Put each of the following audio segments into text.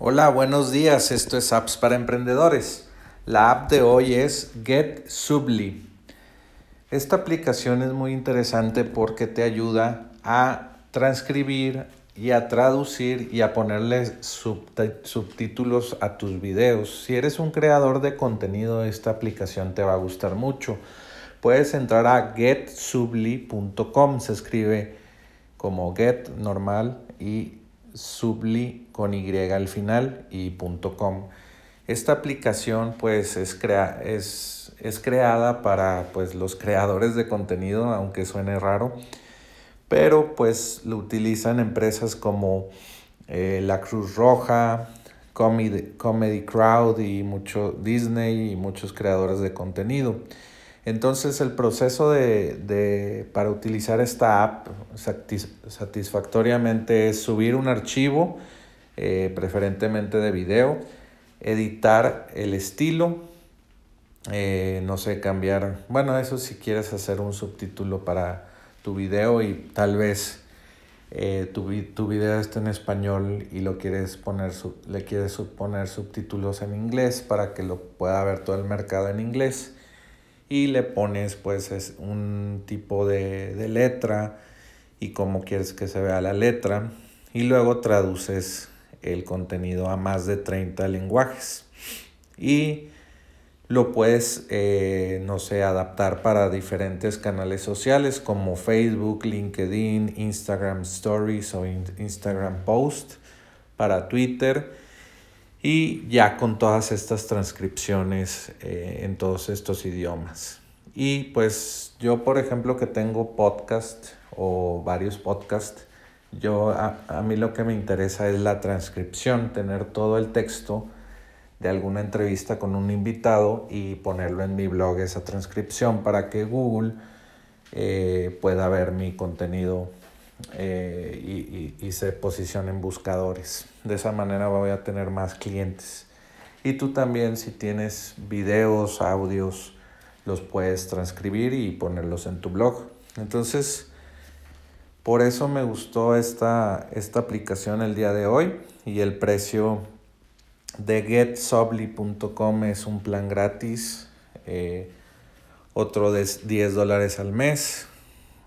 Hola, buenos días. Esto es Apps para Emprendedores. La app de hoy es Get Subly. Esta aplicación es muy interesante porque te ayuda a transcribir y a traducir y a ponerle subtítulos a tus videos. Si eres un creador de contenido, esta aplicación te va a gustar mucho. Puedes entrar a getsubly.com, se escribe como get normal y subli con Y al final y .com. Esta aplicación pues es, crea es, es creada para pues los creadores de contenido, aunque suene raro, pero pues lo utilizan empresas como eh, La Cruz Roja, Comedy, Comedy Crowd y mucho Disney y muchos creadores de contenido. Entonces el proceso de, para utilizar esta app satisfactoriamente es subir un archivo, eh, preferentemente de video, editar el estilo, eh, no sé, cambiar, bueno, eso si quieres hacer un subtítulo para tu video y tal vez eh, tu, tu, video está en español y lo quieres poner, le quieres poner subtítulos en inglés para que lo pueda ver todo el mercado en inglés y le pones pues es un tipo de, de letra y cómo quieres que se vea la letra. Y luego traduces el contenido a más de 30 lenguajes. Y lo puedes, eh, no sé, adaptar para diferentes canales sociales como Facebook, LinkedIn, Instagram Stories o Instagram Post, para Twitter y ya con todas estas transcripciones eh, en todos estos idiomas. Y pues yo, por ejemplo, que tengo podcast o varios podcasts, yo a, a, mí lo que me interesa es la transcripción, tener todo el texto de alguna entrevista con un invitado y ponerlo en mi blog esa transcripción para que Google eh, pueda ver mi contenido eh, y, y, se posicione en buscadores. De esa manera voy a tener más clientes. Y tú también si tienes videos, audios, los puedes transcribir y ponerlos en tu blog. Entonces, por eso me gustó esta, esta aplicación el día de hoy y el precio de getsobly.com es un plan gratis. Eh, otro de 10 dólares al mes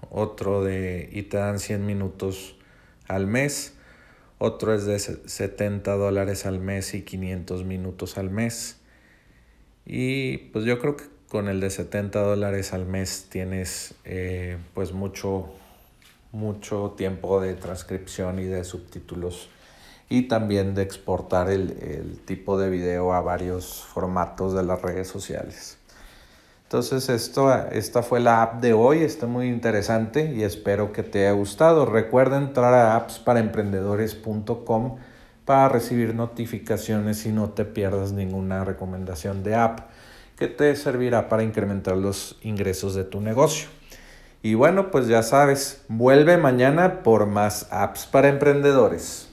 otro de y te dan 100 minutos al mes, otro es de 70 dólares al mes y 500 minutos al mes. Y pues yo creo que con el de 70 dólares al mes tienes eh, pues mucho, mucho tiempo de transcripción y de subtítulos y también de exportar el, el tipo de video a varios formatos de las redes sociales. Entonces esto, esta fue la app de hoy, está muy interesante y espero que te haya gustado. Recuerda entrar a appsparaemprendedores.com para recibir notificaciones y no te pierdas ninguna recomendación de app que te servirá para incrementar los ingresos de tu negocio. Y bueno, pues ya sabes, vuelve mañana por más apps para emprendedores.